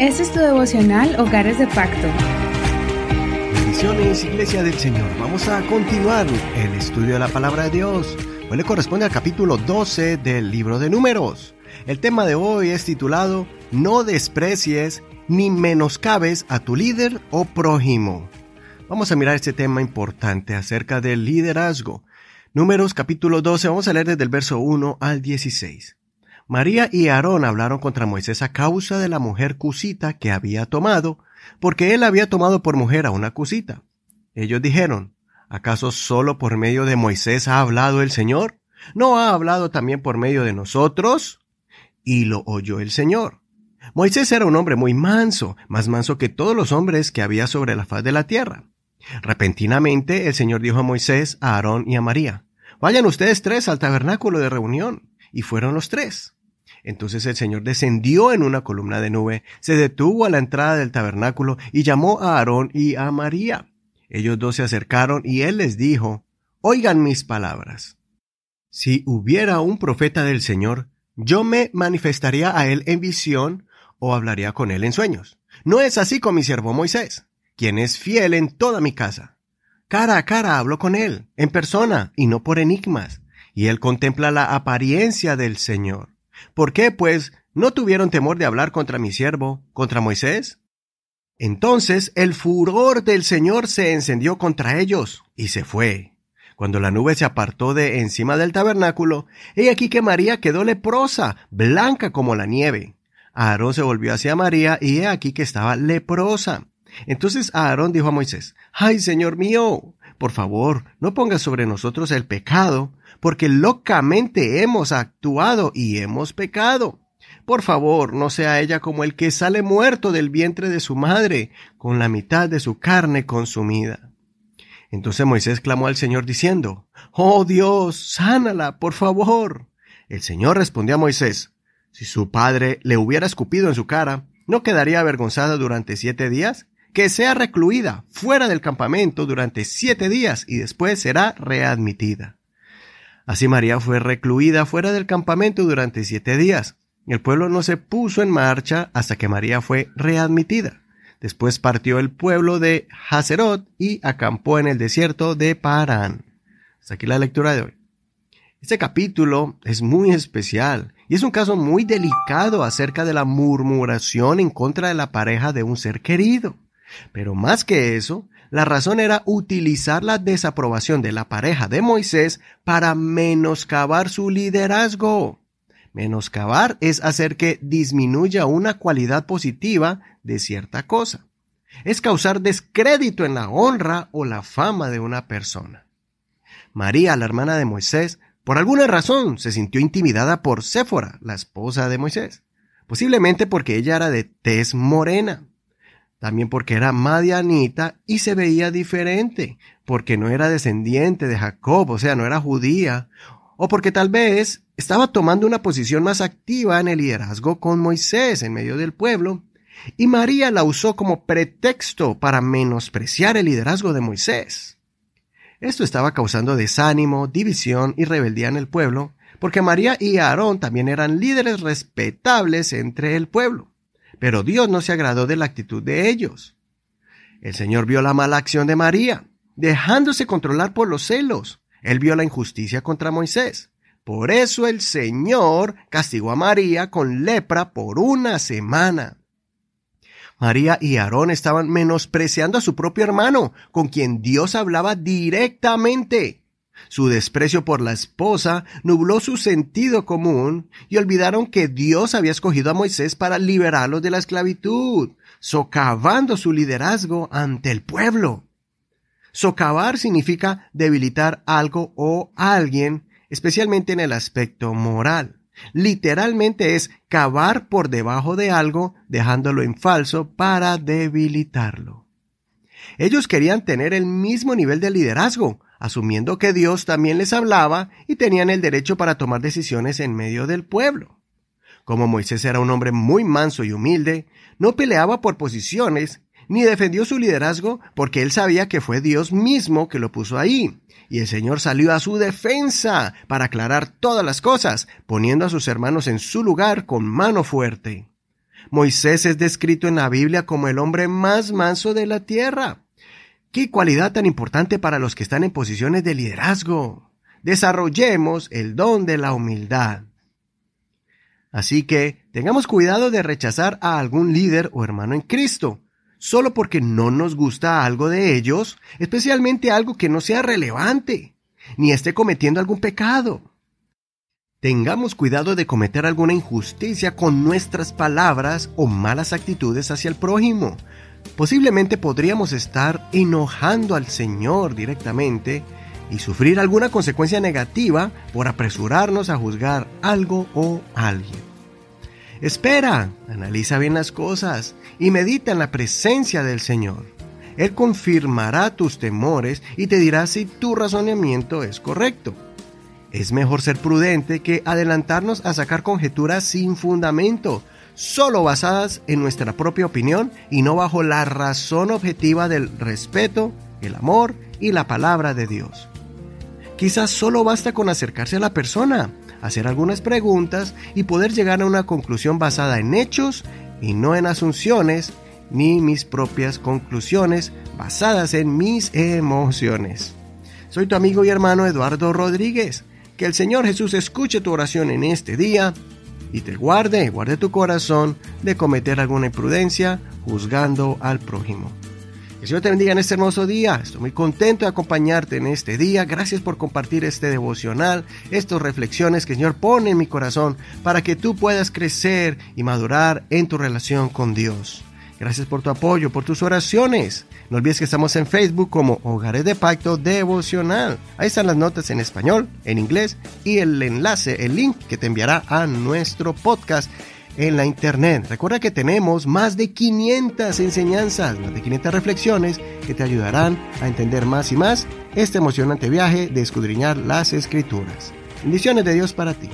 Este es tu devocional Hogares de Pacto. Bendiciones, Iglesia del Señor. Vamos a continuar el estudio de la palabra de Dios. Hoy le corresponde al capítulo 12 del libro de Números. El tema de hoy es titulado No desprecies ni menoscabes a tu líder o prójimo. Vamos a mirar este tema importante acerca del liderazgo. Números capítulo 12, vamos a leer desde el verso 1 al 16. María y Aarón hablaron contra Moisés a causa de la mujer cusita que había tomado, porque él había tomado por mujer a una cusita. Ellos dijeron, ¿acaso solo por medio de Moisés ha hablado el Señor? ¿No ha hablado también por medio de nosotros? Y lo oyó el Señor. Moisés era un hombre muy manso, más manso que todos los hombres que había sobre la faz de la tierra. Repentinamente el Señor dijo a Moisés, a Aarón y a María, Vayan ustedes tres al tabernáculo de reunión. Y fueron los tres. Entonces el Señor descendió en una columna de nube, se detuvo a la entrada del tabernáculo y llamó a Aarón y a María. Ellos dos se acercaron y él les dijo, Oigan mis palabras. Si hubiera un profeta del Señor, yo me manifestaría a él en visión o hablaría con él en sueños. No es así con mi siervo Moisés, quien es fiel en toda mi casa. Cara a cara hablo con él, en persona y no por enigmas, y él contempla la apariencia del Señor. ¿Por qué, pues, no tuvieron temor de hablar contra mi siervo, contra Moisés? Entonces el furor del Señor se encendió contra ellos y se fue. Cuando la nube se apartó de encima del tabernáculo, he aquí que María quedó leprosa, blanca como la nieve. Aarón se volvió hacia María y he aquí que estaba leprosa. Entonces Aarón dijo a Moisés, Ay, Señor mío, por favor, no pongas sobre nosotros el pecado, porque locamente hemos actuado y hemos pecado. Por favor, no sea ella como el que sale muerto del vientre de su madre, con la mitad de su carne consumida. Entonces Moisés clamó al Señor diciendo, Oh Dios, sánala, por favor. El Señor respondió a Moisés, Si su padre le hubiera escupido en su cara, ¿no quedaría avergonzada durante siete días? Que sea recluida fuera del campamento durante siete días y después será readmitida. Así María fue recluida fuera del campamento durante siete días. El pueblo no se puso en marcha hasta que María fue readmitida. Después partió el pueblo de Hazerot y acampó en el desierto de Parán. Hasta aquí la lectura de hoy. Este capítulo es muy especial y es un caso muy delicado acerca de la murmuración en contra de la pareja de un ser querido. Pero más que eso, la razón era utilizar la desaprobación de la pareja de Moisés para menoscabar su liderazgo. Menoscabar es hacer que disminuya una cualidad positiva de cierta cosa. Es causar descrédito en la honra o la fama de una persona. María, la hermana de Moisés, por alguna razón se sintió intimidada por Séfora, la esposa de Moisés, posiblemente porque ella era de tez morena también porque era madianita y se veía diferente, porque no era descendiente de Jacob, o sea, no era judía, o porque tal vez estaba tomando una posición más activa en el liderazgo con Moisés en medio del pueblo, y María la usó como pretexto para menospreciar el liderazgo de Moisés. Esto estaba causando desánimo, división y rebeldía en el pueblo, porque María y Aarón también eran líderes respetables entre el pueblo. Pero Dios no se agradó de la actitud de ellos. El Señor vio la mala acción de María, dejándose controlar por los celos. Él vio la injusticia contra Moisés. Por eso el Señor castigó a María con lepra por una semana. María y Aarón estaban menospreciando a su propio hermano, con quien Dios hablaba directamente. Su desprecio por la esposa nubló su sentido común y olvidaron que Dios había escogido a Moisés para liberarlos de la esclavitud, socavando su liderazgo ante el pueblo. Socavar significa debilitar algo o alguien, especialmente en el aspecto moral. Literalmente es cavar por debajo de algo, dejándolo en falso para debilitarlo. Ellos querían tener el mismo nivel de liderazgo, asumiendo que Dios también les hablaba y tenían el derecho para tomar decisiones en medio del pueblo. Como Moisés era un hombre muy manso y humilde, no peleaba por posiciones, ni defendió su liderazgo porque él sabía que fue Dios mismo que lo puso ahí. Y el Señor salió a su defensa para aclarar todas las cosas, poniendo a sus hermanos en su lugar con mano fuerte. Moisés es descrito en la Biblia como el hombre más manso de la tierra. Qué cualidad tan importante para los que están en posiciones de liderazgo. Desarrollemos el don de la humildad. Así que tengamos cuidado de rechazar a algún líder o hermano en Cristo, solo porque no nos gusta algo de ellos, especialmente algo que no sea relevante, ni esté cometiendo algún pecado. Tengamos cuidado de cometer alguna injusticia con nuestras palabras o malas actitudes hacia el prójimo. Posiblemente podríamos estar enojando al Señor directamente y sufrir alguna consecuencia negativa por apresurarnos a juzgar algo o alguien. Espera, analiza bien las cosas y medita en la presencia del Señor. Él confirmará tus temores y te dirá si tu razonamiento es correcto. Es mejor ser prudente que adelantarnos a sacar conjeturas sin fundamento, solo basadas en nuestra propia opinión y no bajo la razón objetiva del respeto, el amor y la palabra de Dios. Quizás solo basta con acercarse a la persona, hacer algunas preguntas y poder llegar a una conclusión basada en hechos y no en asunciones ni mis propias conclusiones basadas en mis emociones. Soy tu amigo y hermano Eduardo Rodríguez. Que el Señor Jesús escuche tu oración en este día y te guarde, guarde tu corazón de cometer alguna imprudencia juzgando al prójimo. Que el Señor te bendiga en este hermoso día. Estoy muy contento de acompañarte en este día. Gracias por compartir este devocional, estas reflexiones que el Señor pone en mi corazón para que tú puedas crecer y madurar en tu relación con Dios. Gracias por tu apoyo, por tus oraciones. No olvides que estamos en Facebook como Hogares de Pacto Devocional. Ahí están las notas en español, en inglés y el enlace, el link que te enviará a nuestro podcast en la internet. Recuerda que tenemos más de 500 enseñanzas, más de 500 reflexiones que te ayudarán a entender más y más este emocionante viaje de escudriñar las escrituras. Bendiciones de Dios para ti.